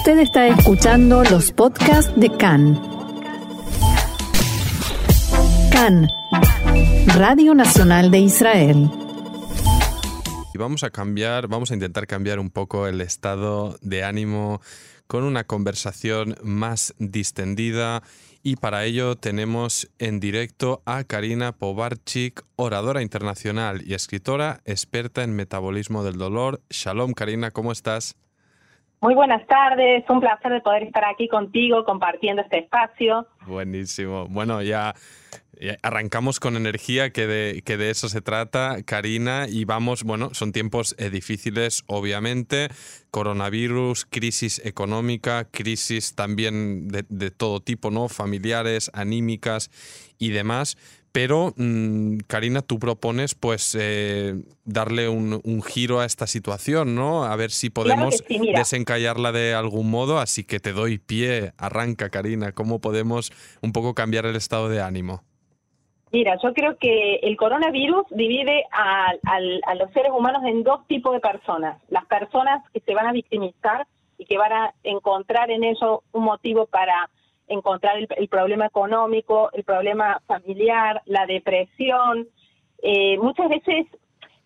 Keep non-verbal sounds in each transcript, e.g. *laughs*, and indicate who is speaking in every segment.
Speaker 1: Usted está escuchando los podcasts de CAN. CAN, Radio Nacional de Israel.
Speaker 2: Y vamos a cambiar, vamos a intentar cambiar un poco el estado de ánimo con una conversación más distendida y para ello tenemos en directo a Karina Povarchik, oradora internacional y escritora, experta en metabolismo del dolor. Shalom Karina, ¿cómo estás?
Speaker 3: Muy buenas tardes, un placer de poder estar aquí contigo compartiendo este espacio.
Speaker 2: Buenísimo. Bueno, ya, arrancamos con energía, que de, que de eso se trata, Karina, y vamos, bueno, son tiempos eh, difíciles, obviamente, coronavirus, crisis económica, crisis también de, de todo tipo, ¿no? Familiares, anímicas y demás. Pero, mm, Karina, tú propones pues eh, darle un, giro a esta situación, ¿no? A ver si podemos desencallarla de algún modo. Así que te doy pie, arranca, Karina. ¿Cómo podemos un poco cambiar el estado de ánimo?
Speaker 3: Mira, yo creo que el coronavirus divide a, a los seres humanos en dos tipos de personas. Las personas que se van a victimizar y que van a encontrar en ello un motivo para encontrar el, problema económico, el problema familiar, la depresión. Eh, muchas veces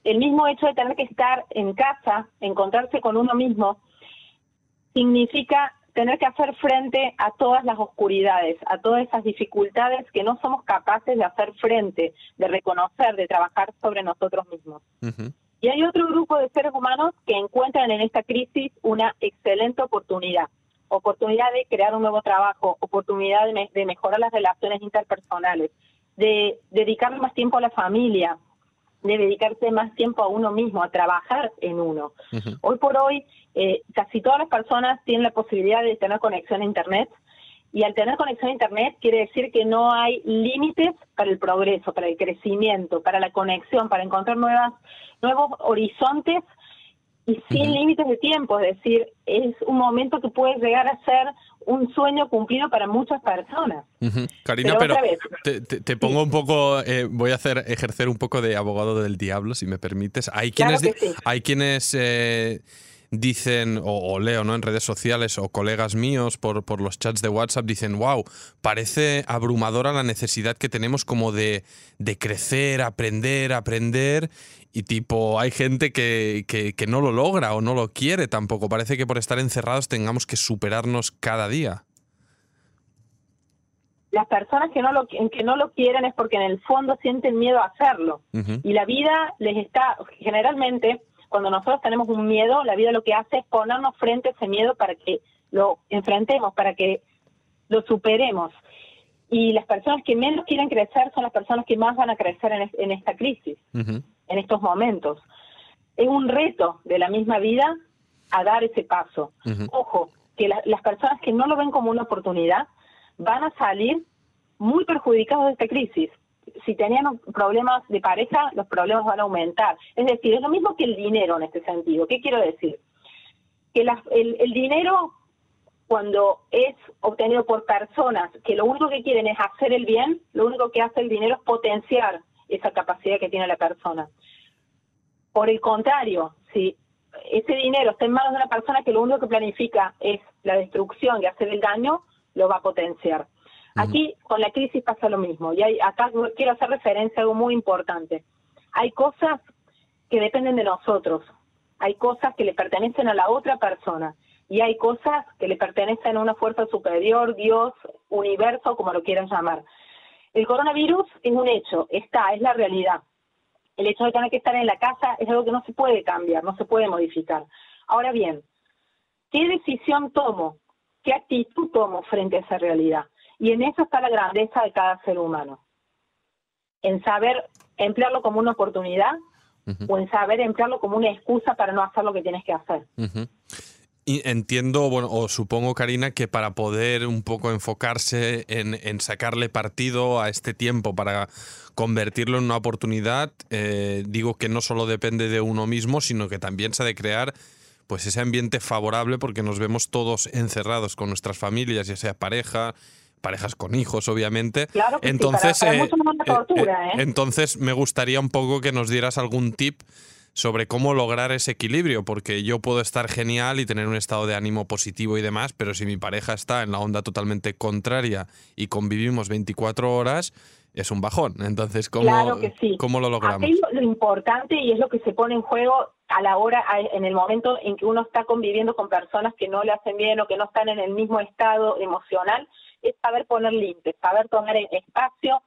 Speaker 3: el mismo hecho de tener que estar en casa, encontrarse con uno mismo, significa tener que hacer frente a todas las oscuridades, a todas esas dificultades que no somos capaces de hacer frente, de reconocer, de trabajar sobre nosotros mismos. Y hay otro grupo de seres humanos que encuentran en esta crisis una excelente oportunidad oportunidad de crear un nuevo trabajo, oportunidad de, mejorar las relaciones interpersonales, de dedicarle más tiempo a la familia, de dedicarse más tiempo a uno mismo, a trabajar en uno. Hoy por hoy, eh, casi todas las personas tienen la posibilidad de tener conexión a Internet y al tener conexión a Internet quiere decir que no hay límites para el progreso, para el crecimiento, para la conexión, para encontrar nuevas, nuevos horizontes y sin límites de tiempo, es decir, es un momento que puede llegar a ser un sueño cumplido para muchas personas.
Speaker 2: Karina, pero, te, pongo un poco, eh, voy a hacer ejercer un poco de abogado del diablo, si me permites. Hay quienes, hay quienes eh, dicen, o, leo ¿no? en redes sociales o colegas míos por, por los chats de WhatsApp, dicen, wow, parece abrumadora la necesidad que tenemos como de, de crecer, aprender, aprender y tipo, hay gente que, que, no lo logra o no lo quiere tampoco. Parece que por estar encerrados tengamos que superarnos cada día.
Speaker 3: Las personas que no lo, que no lo quieren es porque en el fondo sienten miedo a hacerlo. Y la vida les está, generalmente, cuando nosotros tenemos un miedo, la vida lo que hace es ponernos frente a ese miedo para que lo enfrentemos, para que lo superemos. Y las personas que menos quieren crecer son las personas que más van a crecer en, esta crisis en estos momentos. Es un reto de la misma vida a dar ese paso. Ojo, que las personas que no lo ven como una oportunidad van a salir muy perjudicados de esta crisis. Si tenían problemas de pareja, los problemas van a aumentar. Es decir, es lo mismo que el dinero en este sentido. ¿Qué quiero decir? Que el, el dinero, cuando es obtenido por personas que lo único que quieren es hacer el bien, lo único que hace el dinero es potenciar esa capacidad que tiene la persona. Por el contrario, si ese dinero está en manos de una persona que lo único que planifica es la destrucción y hacer el daño, lo va a potenciar. Aquí con la crisis pasa lo mismo. Y hay, acá quiero hacer referencia a algo muy importante. Hay cosas que dependen de nosotros. Hay cosas que le pertenecen a la otra persona. Y hay cosas que le pertenecen a una fuerza superior, Dios, universo, como lo quieran llamar. El coronavirus es un hecho, está, es la realidad. El hecho de tener que estar en la casa es algo que no se puede cambiar, no se puede modificar. Ahora bien, ¿qué decisión tomo? ¿Qué actitud tomo frente a esa realidad? Y en eso está la grandeza de cada ser humano. En saber emplearlo como una oportunidad o en saber emplearlo como una excusa para no hacer lo que tienes que hacer.
Speaker 2: Y entiendo, bueno, o supongo, Karina, que para poder un poco enfocarse en, sacarle partido a este tiempo, para convertirlo en una oportunidad, eh, digo que no solo depende de uno mismo, sino que también se ha de crear pues ese ambiente favorable porque nos vemos todos encerrados con nuestras familias, ya sea pareja, parejas con hijos, obviamente.
Speaker 3: Claro entonces,
Speaker 2: entonces me gustaría un poco que nos dieras algún tip sobre cómo lograr ese equilibrio, porque yo puedo estar genial y tener un estado de ánimo positivo y demás, pero si mi pareja está en la onda totalmente contraria y convivimos 24 horas, es un bajón. Entonces, ¿cómo, ¿cómo lo logramos?
Speaker 3: Aquí lo importante y es lo que se pone en juego a la hora, en el momento en que uno está conviviendo con personas que no le hacen bien o que no están en el mismo estado emocional, es saber poner límites, saber tomar espacio,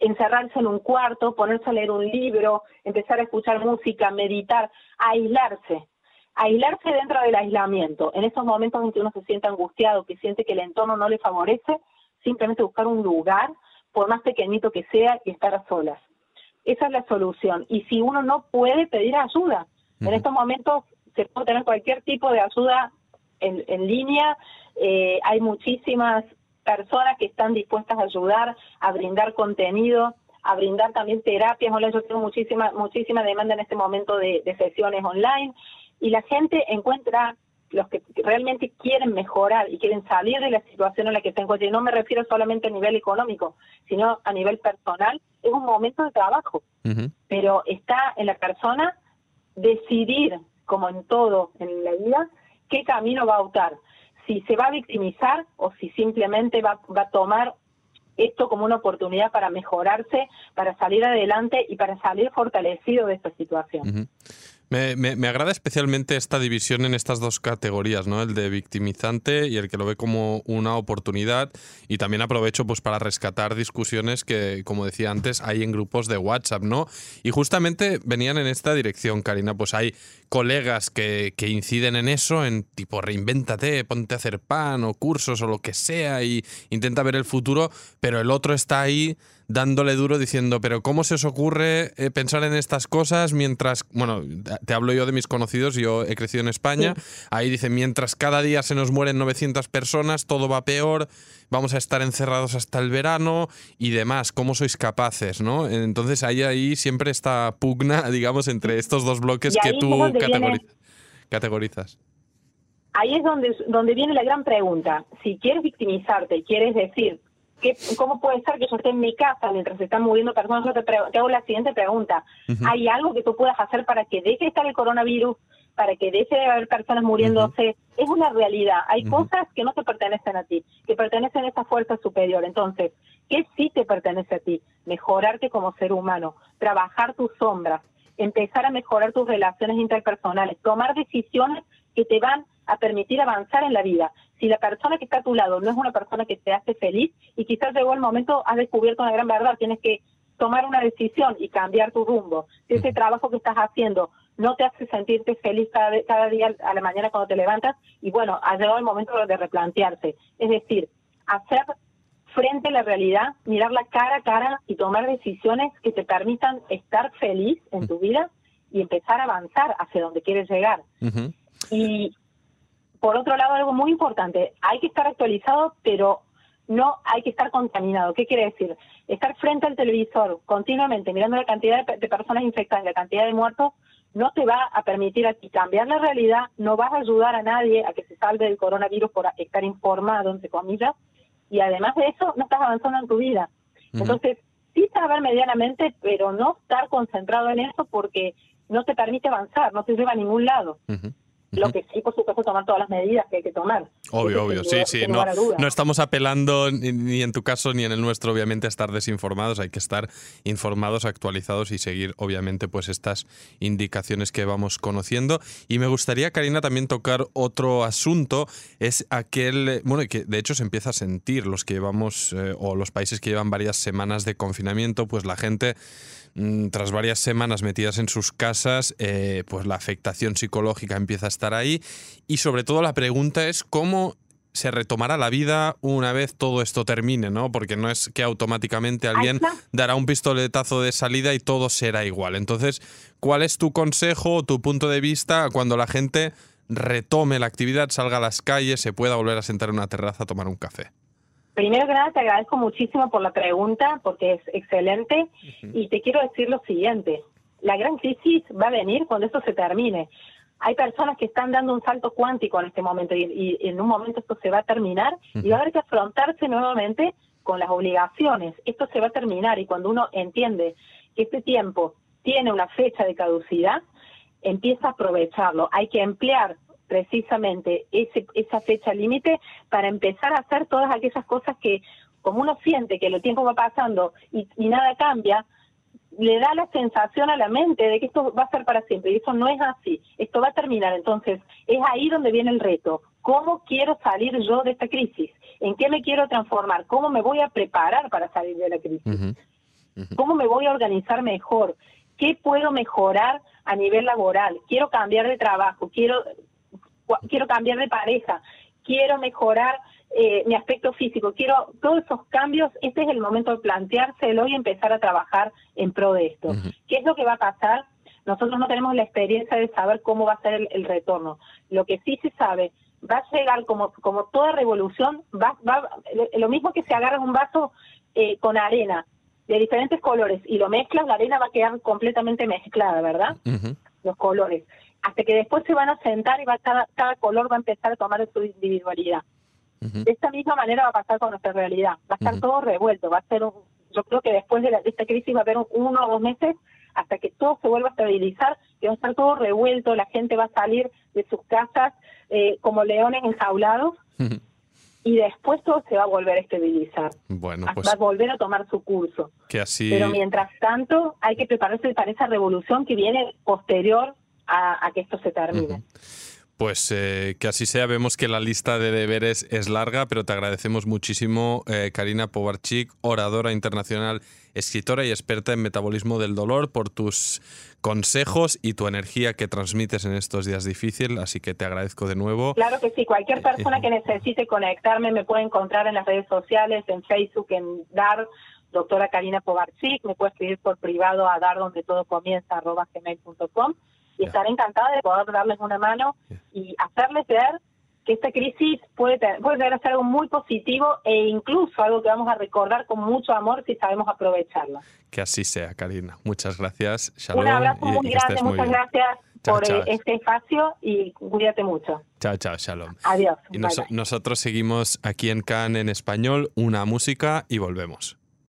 Speaker 3: encerrarse en un cuarto, ponerse a leer un libro, empezar a escuchar música, meditar, aislarse, aislarse dentro del aislamiento. En esos momentos en que uno se siente angustiado, que siente que el entorno no le favorece, simplemente buscar un lugar, por más pequeñito que sea, y estar a solas. Esa es la solución. Y si uno no puede pedir ayuda, en estos momentos se puede tener cualquier tipo de ayuda en, en línea. Eh, hay muchísimas personas que están dispuestas a ayudar, a brindar contenido, a brindar también terapias. Online. Yo tengo muchísima, muchísima demanda en este momento de, sesiones online. Y la gente encuentra los que realmente quieren mejorar y quieren salir de la situación en la que se encuentran, y no me refiero solamente a nivel económico, sino a nivel personal, es un momento de trabajo. Pero está en la persona decidir, como en todo en la vida, qué camino va a optar si se va a victimizar o si simplemente va, va a tomar esto como una oportunidad para mejorarse, para salir adelante y para salir fortalecido de esta situación.
Speaker 2: Me, me, agrada especialmente esta división en estas dos categorías, ¿no? El de victimizante y el que lo ve como una oportunidad. Y también aprovecho pues para rescatar discusiones que, como decía antes, hay en grupos de WhatsApp, ¿no? Y justamente venían en esta dirección, Karina. Pues hay colegas que, que inciden en eso, en tipo reinvéntate, ponte a hacer pan o cursos o lo que sea y intenta ver el futuro, pero el otro está ahí dándole duro diciendo, pero ¿cómo se os ocurre eh, pensar en estas cosas mientras, bueno, te hablo yo de mis conocidos, yo he crecido en España, ahí dice, mientras cada día se nos mueren 900 personas, todo va peor, vamos a estar encerrados hasta el verano y demás, ¿cómo sois capaces? ¿no? Entonces hay ahí siempre esta pugna, *laughs* digamos, entre estos dos bloques que tú categorizas.
Speaker 3: Ahí es donde, donde viene la gran pregunta. Si quieres victimizarte, quieres decir, ¿cómo puede ser que yo esté en mi casa mientras se están moviendo personas? Yo te, hago la siguiente pregunta. ¿Hay algo que tú puedas hacer para que deje de estar el coronavirus, para que deje de haber personas muriéndose? Es una realidad. Hay cosas que no te pertenecen a ti, que pertenecen a esa fuerza superior. Entonces, ¿qué sí te pertenece a ti? Mejorarte como ser humano, trabajar tus sombras, empezar a mejorar tus relaciones interpersonales, tomar decisiones que te van a permitir avanzar en la vida. Si la persona que está a tu lado no es una persona que te hace feliz y quizás llegó el momento, has descubierto una gran verdad, tienes que tomar una decisión y cambiar tu rumbo. Si ese trabajo que estás haciendo no te hace sentirte feliz cada, cada día a la mañana cuando te levantas, y bueno, ha llegado el momento de replantearse. Es decir, hacer frente a la realidad, mirarla cara a cara y tomar decisiones que te permitan estar feliz en tu vida y empezar a avanzar hacia donde quieres llegar. Y por otro lado, algo muy importante, hay que estar actualizado, pero no hay que estar contaminado. ¿Qué quiere decir? Estar frente al televisor continuamente mirando la cantidad de, personas infectadas, la cantidad de muertos, no te va a permitir a ti cambiar la realidad, no vas a ayudar a nadie a que se salve del coronavirus por estar informado, entre comillas, y además de eso, no estás avanzando en tu vida. Entonces, sí saber medianamente, pero no estar concentrado en eso porque no te permite avanzar, no te lleva a ningún lado. Lo que sí, por supuesto, tomar todas las medidas que hay que tomar.
Speaker 2: Obvio, obvio, sí, sí. No, no, estamos apelando ni, en tu caso ni en el nuestro, obviamente, a estar desinformados. Hay que estar informados, actualizados y seguir, obviamente, pues estas indicaciones que vamos conociendo. Y me gustaría, Karina, también tocar otro asunto. Es aquel, bueno, que de hecho se empieza a sentir los que llevamos, eh, o los países que llevan varias semanas de confinamiento, pues la gente tras varias semanas metidas en sus casas, eh, pues la afectación psicológica empieza a estar ahí y sobre todo la pregunta es cómo se retomará la vida una vez todo esto termine, ¿no? Porque no es que automáticamente alguien dará un pistoletazo de salida y todo será igual. Entonces, ¿cuál es tu consejo o tu punto de vista cuando la gente retome la actividad, salga a las calles, se pueda volver a sentar en una terraza a tomar un café?
Speaker 3: Primero que nada, te agradezco muchísimo por la pregunta, porque es excelente, y te quiero decir lo siguiente, la gran crisis va a venir cuando esto se termine. Hay personas que están dando un salto cuántico en este momento y, en un momento esto se va a terminar y va a haber que afrontarse nuevamente con las obligaciones. Esto se va a terminar y cuando uno entiende que este tiempo tiene una fecha de caducidad, empieza a aprovecharlo. Hay que emplear precisamente ese, esa fecha límite para empezar a hacer todas aquellas cosas que, como uno siente que el tiempo va pasando y, y nada cambia, le da la sensación a la mente de que esto va a ser para siempre y eso no es así, esto va a terminar. Entonces, es ahí donde viene el reto. ¿Cómo quiero salir yo de esta crisis? ¿En qué me quiero transformar? ¿Cómo me voy a preparar para salir de la crisis? ¿Cómo me voy a organizar mejor? ¿Qué puedo mejorar a nivel laboral? Quiero cambiar de trabajo, quiero quiero cambiar de pareja, quiero mejorar eh, mi aspecto físico, quiero todos esos cambios, este es el momento de planteárselo y empezar a trabajar en pro de esto. ¿Qué es lo que va a pasar? Nosotros no tenemos la experiencia de saber cómo va a ser el, retorno. Lo que sí se sabe, va a llegar como, como toda revolución, va, va, lo mismo que se agarra un vaso eh, con arena, de diferentes colores y lo mezclas, la arena va a quedar completamente mezclada, ¿verdad? Los colores. Hasta que después se van a sentar y va cada, cada color va a empezar a tomar su individualidad. De esta misma manera va a pasar con nuestra realidad. Va a estar todo revuelto. Va a ser yo creo que después de, esta crisis va a haber uno o dos meses hasta que todo se vuelva a estabilizar, que va a estar todo revuelto, la gente va a salir de sus casas eh, como leones enjaulados y después todo se va a volver a estabilizar.
Speaker 2: Bueno,
Speaker 3: pues va a volver a tomar su curso.
Speaker 2: Que así...
Speaker 3: Pero mientras tanto hay que prepararse para esa revolución que viene posterior a, que esto se termine.
Speaker 2: Pues eh, que así sea, vemos que la lista de deberes es larga, pero te agradecemos muchísimo, eh, Karina Povarchik, oradora internacional, escritora y experta en metabolismo del dolor, por tus consejos y tu energía que transmites en estos días difíciles, así que te agradezco de nuevo.
Speaker 3: Claro que sí, cualquier persona que necesite conectarme me puede encontrar en las redes sociales, en Facebook, en DAR, doctora Karina Povarchik, me puede escribir por privado a dar donde todo comienza, arroba gmail.com y estaré encantada de poder darles una mano y hacerles ver que esta crisis puede, puede llegar a ser algo muy positivo e incluso algo que vamos a recordar con mucho amor si sabemos aprovecharla.
Speaker 2: Que así sea, Karina. Muchas gracias.
Speaker 3: Un abrazo muy grande, muchas gracias por este espacio y cuídate mucho.
Speaker 2: Chao, chao, shalom.
Speaker 3: Adiós.
Speaker 2: Y nosotros seguimos aquí en Cannes en español, una música y volvemos.